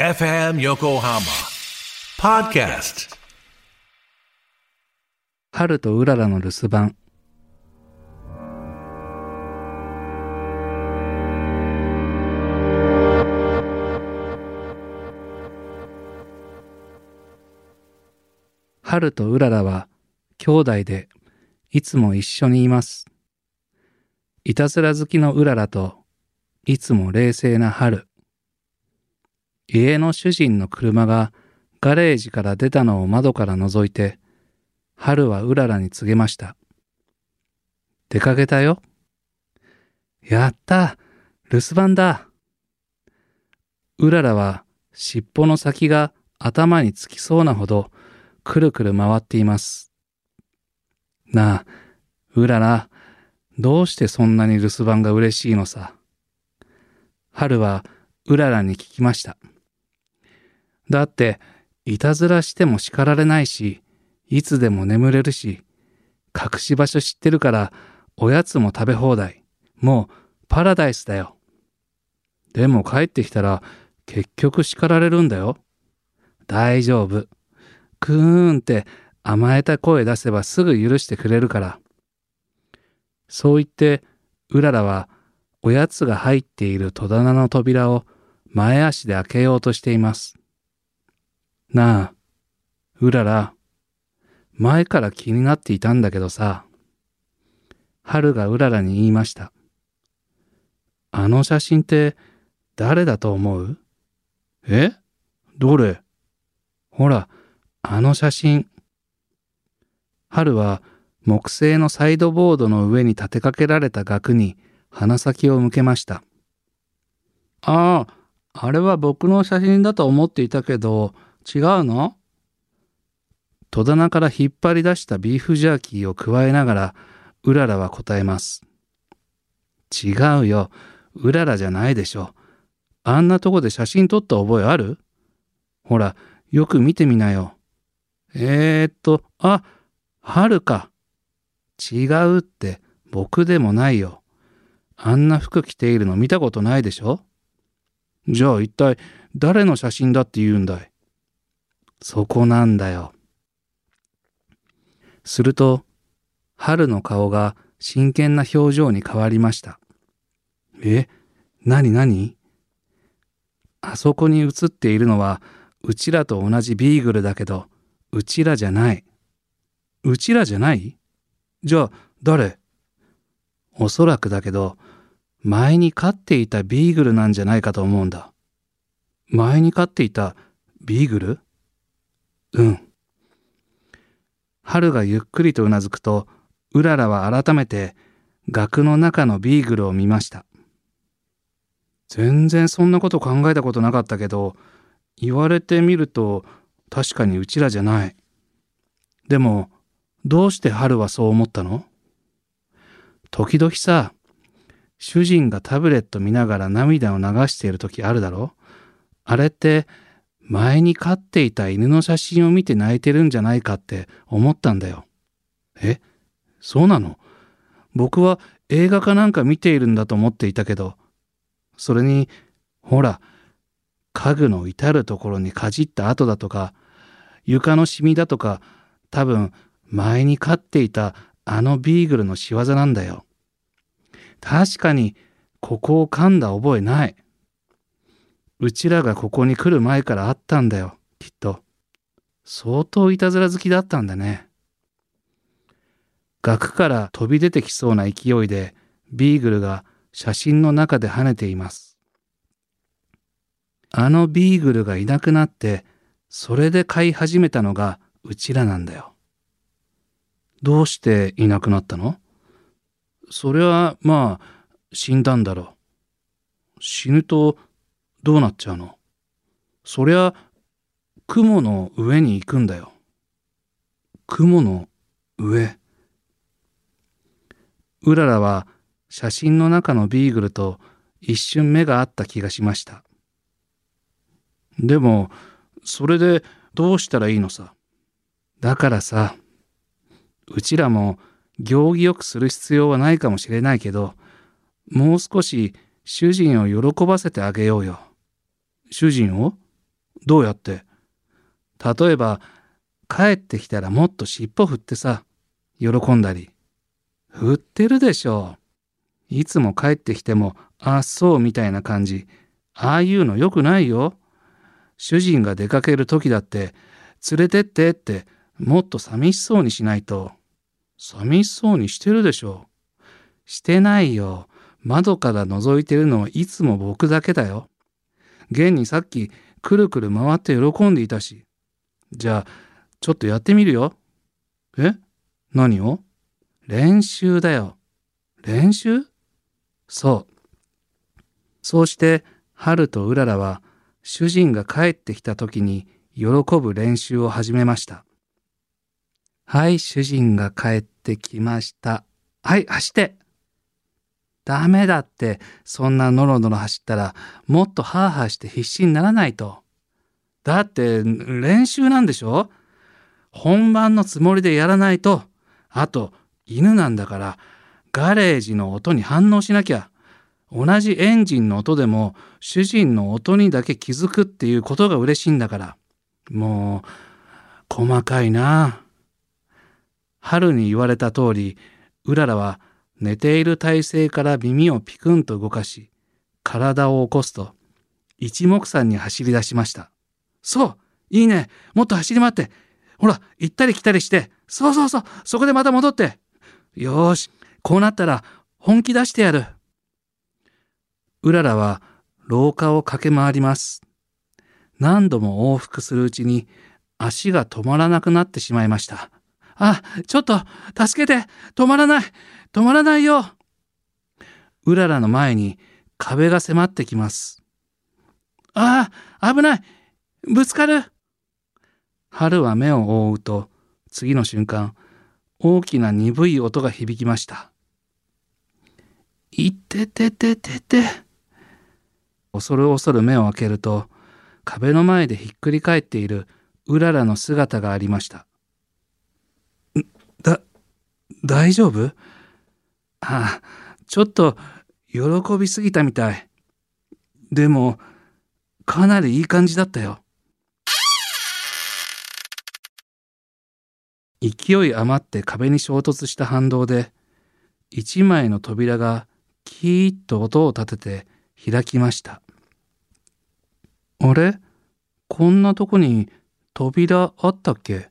FM Yokohama Podcast 春とうららの留守番春とうららは兄弟でいつも一緒にいます。いたずら好きのうららといつも冷静な春。家の主人の車がガレージから出たのを窓から覗いて春はうららに告げました。出かけたよ。やった留守番だうららは尻尾の先が頭につきそうなほどくるくる回っています。なあ、うらら、どうしてそんなに留守番が嬉しいのさ。春はうららに聞きました。だって、いたずらしても叱られないし、いつでも眠れるし、隠し場所知ってるから、おやつも食べ放題。もう、パラダイスだよ。でも帰ってきたら、結局叱られるんだよ。大丈夫。くーんって甘えた声出せばすぐ許してくれるから。そう言って、うららは、おやつが入っている戸棚の扉を前足で開けようとしています。なあ、うらら、前から気になっていたんだけどさ、春がうららに言いました。あの写真って誰だと思う？え？どれ？ほら、あの写真。春は木製のサイドボードの上に立てかけられた額に鼻先を向けました。ああ、あれは僕の写真だと思っていたけど、違うの？戸棚から引っ張り出したビーフジャーキーを加えながら、うららは答えます。違うよ。うららじゃないでしょ。あんなとこで写真撮った覚えある？ほら、よく見てみなよ。えー、っと、あ、春か。違うって、僕でもないよ。あんな服着ているの見たことないでしょ？じゃあ一体誰の写真だって言うんだい？そこなんだよ。すると、春の顔が真剣な表情に変わりました。え、なになにあそこに写っているのは、うちらと同じビーグルだけど、うちらじゃない。うちらじゃない？じゃあ、誰？おそらくだけど、前に飼っていたビーグルなんじゃないかと思うんだ。前に飼っていたビーグル？うん。春がゆっくりとうなずくと、うららは改めて額の中のビーグルを見ました。全然そんなこと考えたことなかったけど、言われてみると確かにうちらじゃない。でも、どうして春はそう思ったの？時々さ、主人がタブレット見ながら涙を流している時あるだろ？あれって前に飼っていた犬の写真を見て泣いてるんじゃないかって思ったんだよ。え？そうなの？僕は映画かなんか見ているんだと思っていたけど、それに、ほら、家具の至るところにかじった跡だとか、床のシミだとか、多分前に飼っていたあのビーグルの仕業なんだよ。確かに、ここを噛んだ覚えない。うちらがここに来る前からあったんだよ、きっと。相当いたずら好きだったんだね。額から飛び出てきそうな勢いで、ビーグルが写真の中で跳ねています。あのビーグルがいなくなって、それで飼い始めたのがうちらなんだよ。どうしていなくなったの？それは、まあ、死んだんだろう。死ぬと、どうなっちゃうの？そりゃ、雲の上に行くんだよ。雲の上。うららは写真の中のビーグルと一瞬目が合った気がしました。でも、それでどうしたらいいのさ？だからさ、うちらも行儀よくする必要はないかもしれないけど、もう少し主人を喜ばせてあげようよ。主人をどうやって？例えば、帰ってきたらもっと尻尾振ってさ、喜んだり。振ってるでしょ。いつも帰ってきても、あっ、そうみたいな感じ。ああいうのよくないよ。主人が出かける時だって、連れてってってもっと寂しそうにしないと。寂しそうにしてるでしょ。してないよ。窓から覗いてるのはいつも僕だけだよ。現にさっきくるくる回って喜んでいたし。じゃあ、ちょっとやってみるよ。え？何を？練習だよ。練習？そう。そうして、春とうららは、主人が帰ってきた時に喜ぶ練習を始めました。はい、主人が帰ってきました。はい、走ってダメだって、そんなノロノロ走ったら、もっとハーハーして必死にならないと。だって、練習なんでしょ？本番のつもりでやらないと。あと、犬なんだから、ガレージの音に反応しなきゃ。同じエンジンの音でも、主人の音にだけ気づくっていうことが嬉しいんだから。もう、細かいな。春に言われた通り、うららは寝ている体勢から耳をピクンと動かし、体を起こすと、一目散に走り出しました。そういいねもっと走り回ってほら行ったり来たりしてそうそうそうそこでまた戻ってよーしこうなったら本気出してやる。うららは廊下を駆け回ります。何度も往復するうちに足が止まらなくなってしまいました。あ、ちょっと助けて止まらない止まらないようららの前に壁が迫ってきます。ああ、危ないぶつかる春は目を覆うと、次の瞬間、大きな鈍い音が響きました。いててててて。恐る恐る目を開けると、壁の前でひっくり返っているうららの姿がありました。だ、大丈夫？ああ、ちょっと喜びすぎたみたい。でも、かなりいい感じだったよ。勢い余って壁に衝突した反動で、一枚の扉がキーッと音を立てて開きました。あれ？こんなとこに扉あったっけ？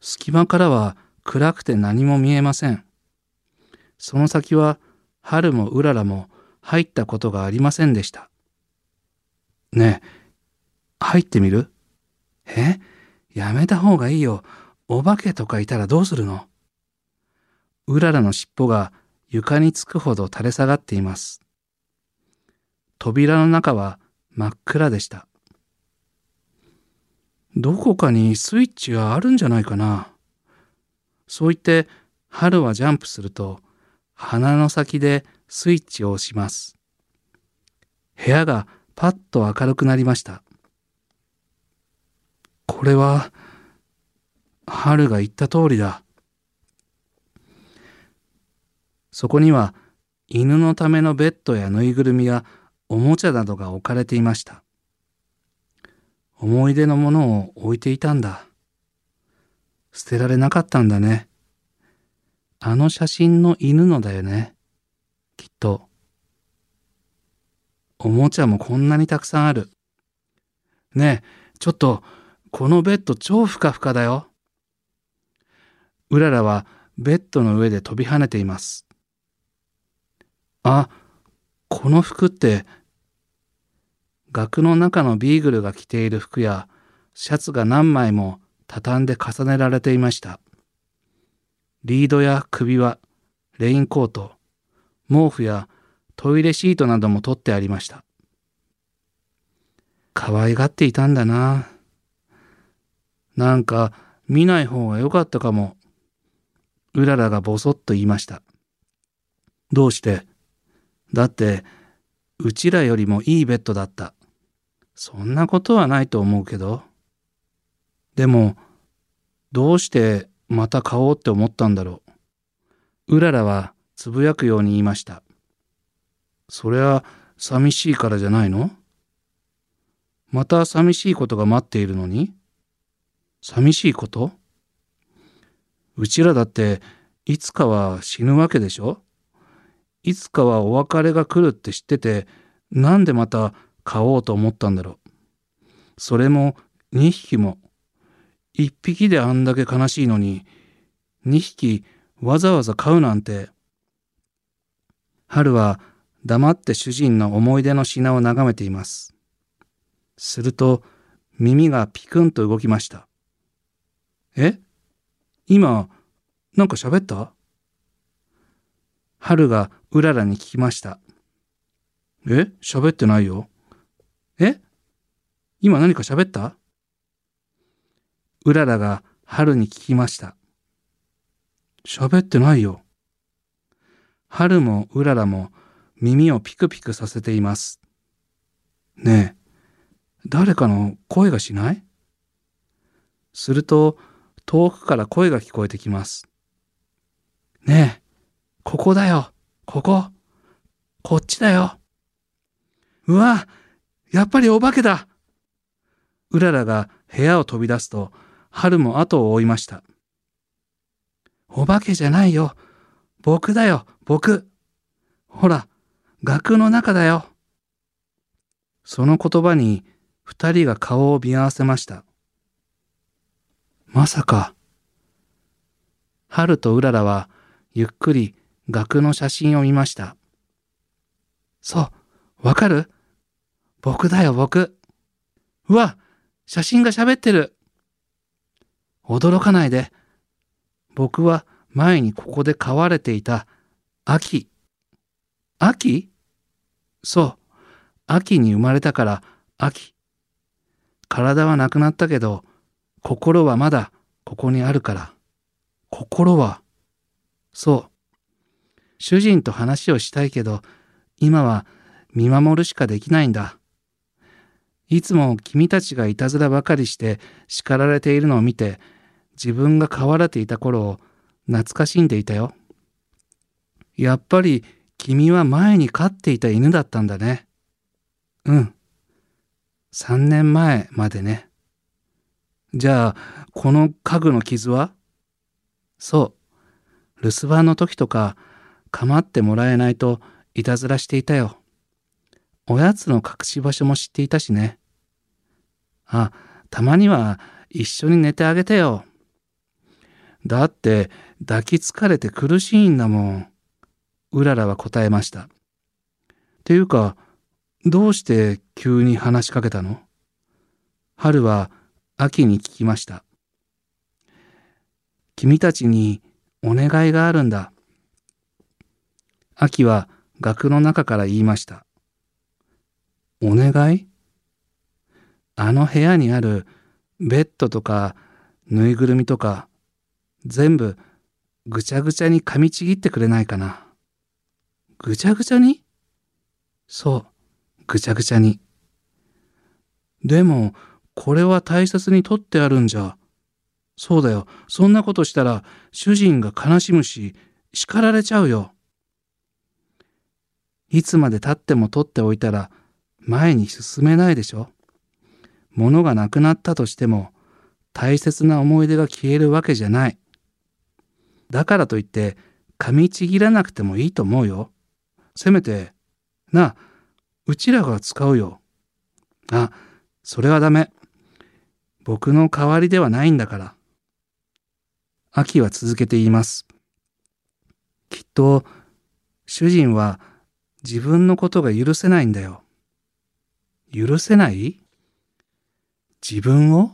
隙間からは暗くて何も見えません。その先は春もうららも入ったことがありませんでした。ねえ、入ってみる？え？やめた方がいいよ。お化けとかいたらどうするの？うららの尻尾が床につくほど垂れ下がっています。扉の中は真っ暗でした。どこかにスイッチがあるんじゃないかな。そう言って春はジャンプすると鼻の先でスイッチを押します。部屋がパッと明るくなりました。これは春が言った通りだ。そこには犬のためのベッドやぬいぐるみやおもちゃなどが置かれていました。思い出のものを置いていたんだ。捨てられなかったんだね。あの写真の犬のだよね。きっと。おもちゃもこんなにたくさんある。ねえ、ちょっと、このベッド超ふかふかだよ。うららはベッドの上で飛び跳ねています。あ、この服って、額の中のビーグルが着ている服やシャツが何枚も畳んで重ねられていました。リードや首輪、レインコート、毛布やトイレシートなども取ってありました。可愛がっていたんだな。なんか見ない方が良かったかも。うららがぼそっと言いました。どうして？だって、うちらよりもいいベッドだった。そんなことはないと思うけど。でも、どうしてまた買おうって思ったんだろう。うららはつぶやくように言いました。そりゃ寂しいからじゃないの？また寂しいことが待っているのに？寂しいこと？うちらだっていつかは死ぬわけでしょ？いつかはお別れが来るって知っててなんでまた飼おうと思ったんだろう？それも2匹も。1匹であんだけ悲しいのに2匹わざわざ飼うなんて。春は黙って主人の思い出の品を眺めています。すると耳がピクンと動きました。え？今、なんか喋った？春がうららに聞きました。え？喋ってないよ。え？今何か喋った？うららが春に聞きました。喋ってないよ。春もうららも耳をピクピクさせています。ねえ、誰かの声がしない？すると遠くから声が聞こえてきます。ねえ、ここだよ、ここ、こっちだよ。うわ、やっぱりお化けだ。うららが部屋を飛び出すと、春も後を追いました。お化けじゃないよ。僕だよ、僕。ほら、額の中だよ。その言葉に二人が顔を見合わせました。まさか。春とうららはゆっくり額の写真を見ました。そう、わかる？僕だよ、僕。うわ、写真が喋ってる。驚かないで。僕は前にここで飼われていた秋。秋そう。秋に生まれたから秋。体はなくなったけど、心はまだここにあるから。心はそう。主人と話をしたいけど、今は見守るしかできないんだ。いつも君たちがいたずらばかりして叱られているのを見て、自分が飼われていた頃を懐かしんでいたよ。やっぱり君は前に飼っていた犬だったんだね。うん。三年前までね。じゃあ、この家具の傷は？そう。留守番の時とか、構ってもらえないといたずらしていたよ。おやつの隠し場所も知っていたしね。あ、たまには一緒に寝てあげてよ。だって抱きつかれて苦しいんだもん。うららは答えました。ていうか、どうして急に話しかけたの？春は秋に聞きました。君たちにお願いがあるんだ。秋は額の中から言いました。お願い？あの部屋にあるベッドとかぬいぐるみとか全部ぐちゃぐちゃに噛みちぎってくれないかな。ぐちゃぐちゃに？そう、ぐちゃぐちゃに。でも、これは大切に取ってあるんじゃ。そうだよ。そんなことしたら主人が悲しむし、叱られちゃうよ。いつまで経っても取っておいたら前に進めないでしょ。物がなくなったとしても大切な思い出が消えるわけじゃない。だからといって噛みちぎらなくてもいいと思うよ。せめて、な、うちらが使うよ。あ、それはダメ。僕の代わりではないんだから。秋は続けて言います。きっと、主人は自分のことが許せないんだよ。許せない？自分を？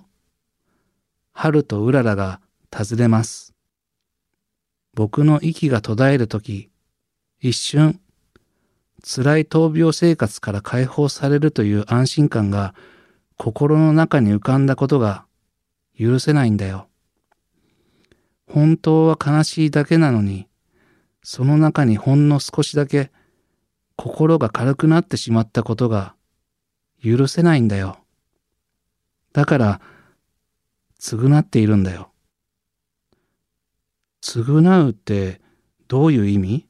春とうららが尋ねます。僕の息が途絶えるとき、一瞬、辛い闘病生活から解放されるという安心感が心の中に浮かんだことが許せないんだよ。本当は悲しいだけなのに、その中にほんの少しだけ心が軽くなってしまったことが許せないんだよ。だから、償っているんだよ。償うってどういう意味？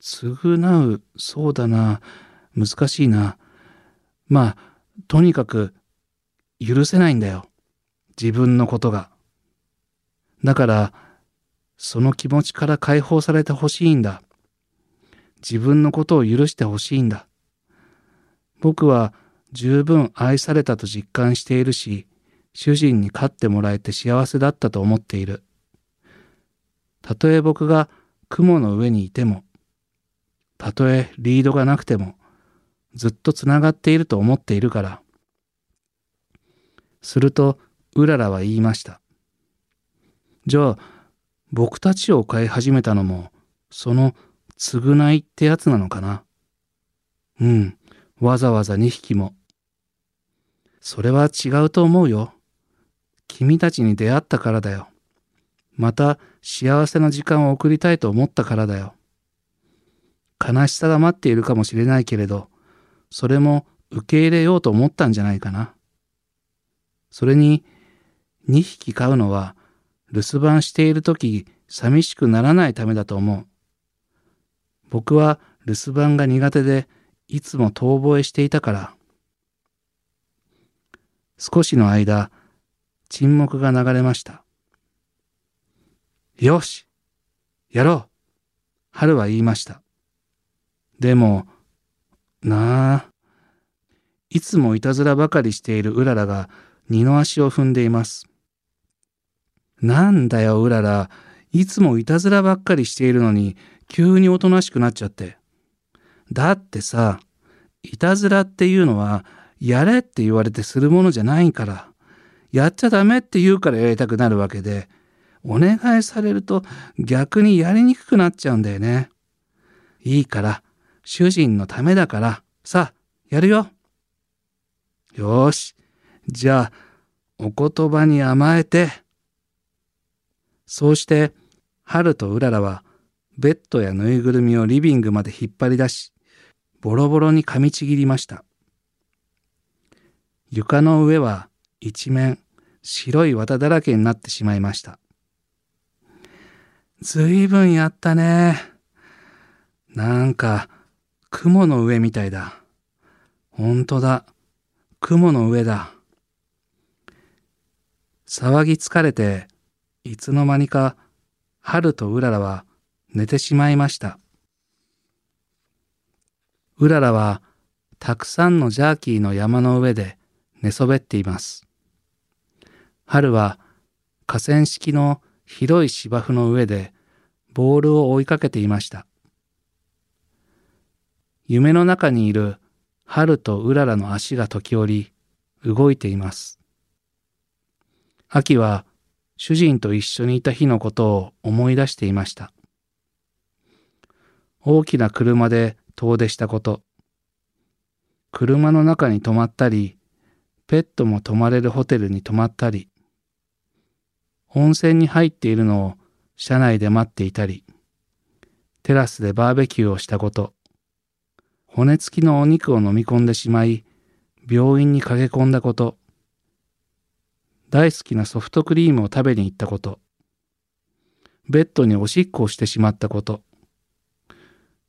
償う、そうだな、難しいな。まあ、とにかく許せないんだよ。自分のことが。だから、その気持ちから解放されてほしいんだ。自分のことを許してほしいんだ。僕は十分愛されたと実感しているし、主人に飼ってもらえて幸せだったと思っている。たとえ僕が雲の上にいても、たとえリードがなくても、ずっとつながっていると思っているから。すると、うららは言いました。じゃあ、僕たちを飼い始めたのも、その償いってやつなのかな？うん、わざわざ2匹も。それは違うと思うよ。君たちに出会ったからだよ。また幸せな時間を送りたいと思ったからだよ。悲しさが待っているかもしれないけれど、それも受け入れようと思ったんじゃないかな。それに、2匹飼うのは留守番している時寂しくならないためだと思う。僕は留守番が苦手でいつも遠吠えしていたから。少しの間、沈黙が流れました。よしやろう春は言いました。でも、なあ、いつもいたずらばかりしているうららが二の足を踏んでいます。なんだよ、うらら。いつもいたずらばっかりしているのに、急におとなしくなっちゃって。だってさ、いたずらっていうのは、やれって言われてするものじゃないから。やっちゃダメって言うからやりたくなるわけで、お願いされると逆にやりにくくなっちゃうんだよね。いいから、主人のためだから、さあ、やるよ。よし。じゃあ、お言葉に甘えて、そうして、春とうららは、ベッドやぬいぐるみをリビングまで引っ張り出し、ボロボロに噛みちぎりました。床の上は一面白い綿だらけになってしまいました。ずいぶんやったね。なんか、雲の上みたいだ。ほんとだ。雲の上だ。騒ぎ疲れていつの間にか春とうららは寝てしまいました。うららはたくさんのジャーキーの山の上で寝そべっています。春は河川敷の広い芝生の上でボールを追いかけていました。夢の中にいる春とうららの足が時折動いています。秋は主人と一緒にいた日のことを思い出していました。大きな車で遠出したこと、車の中に泊まったり、ペットも泊まれるホテルに泊まったり、温泉に入っているのを車内で待っていたり、テラスでバーベキューをしたこと、骨付きのお肉を飲み込んでしまい、病院に駆け込んだこと、大好きなソフトクリームを食べに行ったこと、ベッドにおしっこをしてしまったこと、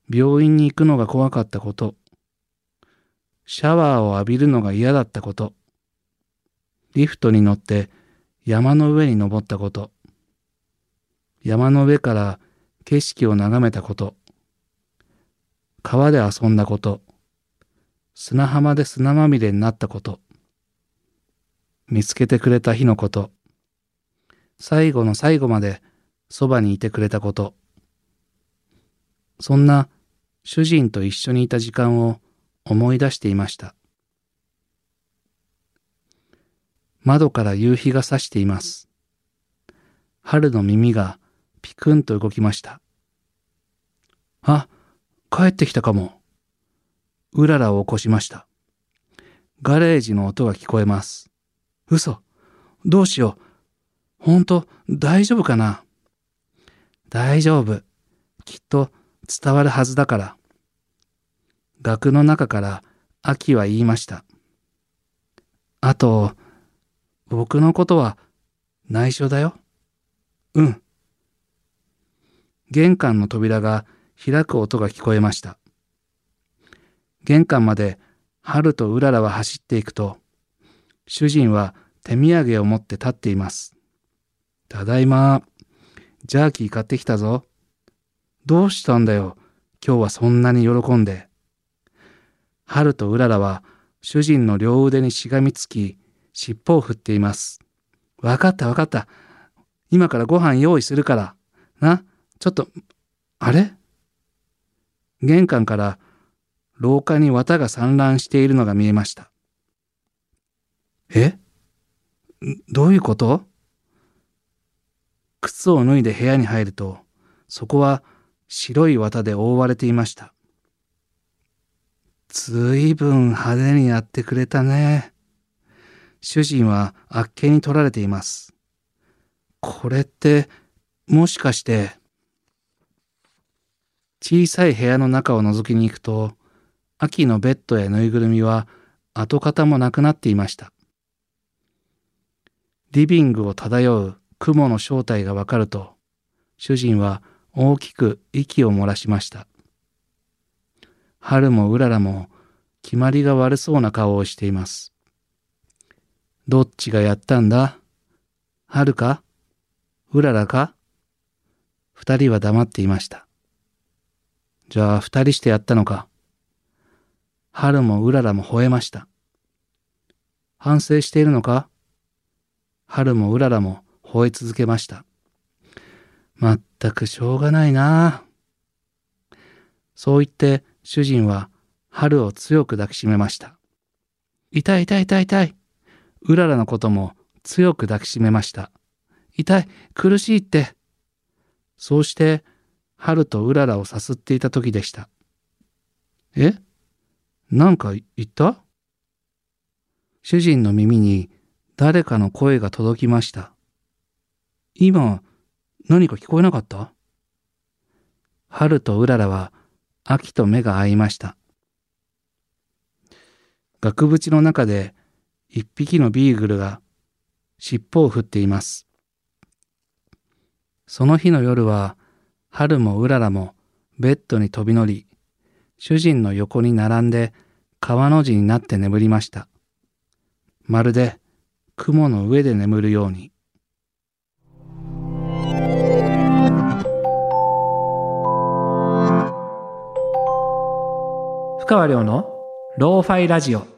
病院に行くのが怖かったこと、シャワーを浴びるのが嫌だったこと、リフトに乗って山の上に登ったこと、山の上から景色を眺めたこと、川で遊んだこと、砂浜で砂まみれになったこと、見つけてくれた日のこと、最後の最後までそばにいてくれたこと、そんな主人と一緒にいた時間を思い出していました。窓から夕日が差しています。春の耳がピクンと動きました。あ、帰ってきたかも。うららを起こしました。ガレージの音が聞こえます。嘘。どうしよう。ほんと、大丈夫かな大丈夫。きっと伝わるはずだから。額の中から秋は言いました。あと、僕のことは内緒だよ。うん。玄関の扉が開く音が聞こえました。玄関まで春とうららは走っていくと、主人は手土産を持って立っています。ただいま。ジャーキー買ってきたぞ。どうしたんだよ。今日はそんなに喜んで。春とうららは主人の両腕にしがみつき、尻尾を振っています。わかったわかった。今からご飯用意するから。な、ちょっと、あれ？玄関から廊下に綿が散乱しているのが見えました。え？どういうこと？靴を脱いで部屋に入ると、そこは白い綿で覆われていました。ずいぶん派手にやってくれたね。主人はあっけに取られています。これって、もしかして、小さい部屋の中を覗きに行くと、秋のベッドやぬいぐるみは跡形もなくなっていました。リビングを漂う雲の正体がわかると、主人は大きく息を漏らしました。春もうららも決まりが悪そうな顔をしています。どっちがやったんだ？春か？うららか？二人は黙っていました。じゃあ二人してやったのか？春もうららも吠えました。反省しているのか？春もうららも吠え続けました。まったくしょうがないなあそう言って主人は春を強く抱きしめました。痛い痛い痛い痛い。うららのことも強く抱きしめました。痛い、苦しいって。そうして春とうららをさすっていた時でした。え？なんか言った？主人の耳に誰かの声が届きました。今、何か聞こえなかった？春とうららは秋と目が合いました。額縁の中で一匹のビーグルが尻尾を振っています。その日の夜は春もうららもベッドに飛び乗り、主人の横に並んで川の字になって眠りました。まるで雲の上で眠るように。深川亮のローファイラジオ